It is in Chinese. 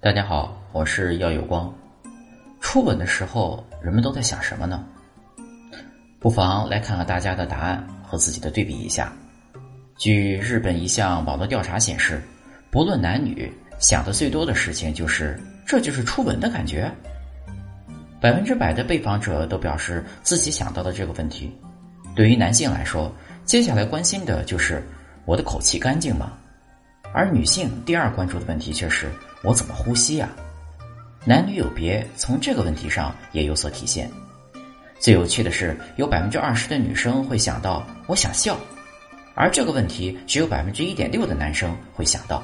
大家好，我是耀有光。初吻的时候，人们都在想什么呢？不妨来看看大家的答案和自己的对比一下。据日本一项网络调查显示，不论男女，想的最多的事情就是这就是初吻的感觉。百分之百的被访者都表示自己想到的这个问题。对于男性来说，接下来关心的就是我的口气干净吗？而女性第二关注的问题却是。我怎么呼吸呀？男女有别，从这个问题上也有所体现。最有趣的是，有百分之二十的女生会想到我想笑，而这个问题只有百分之一点六的男生会想到。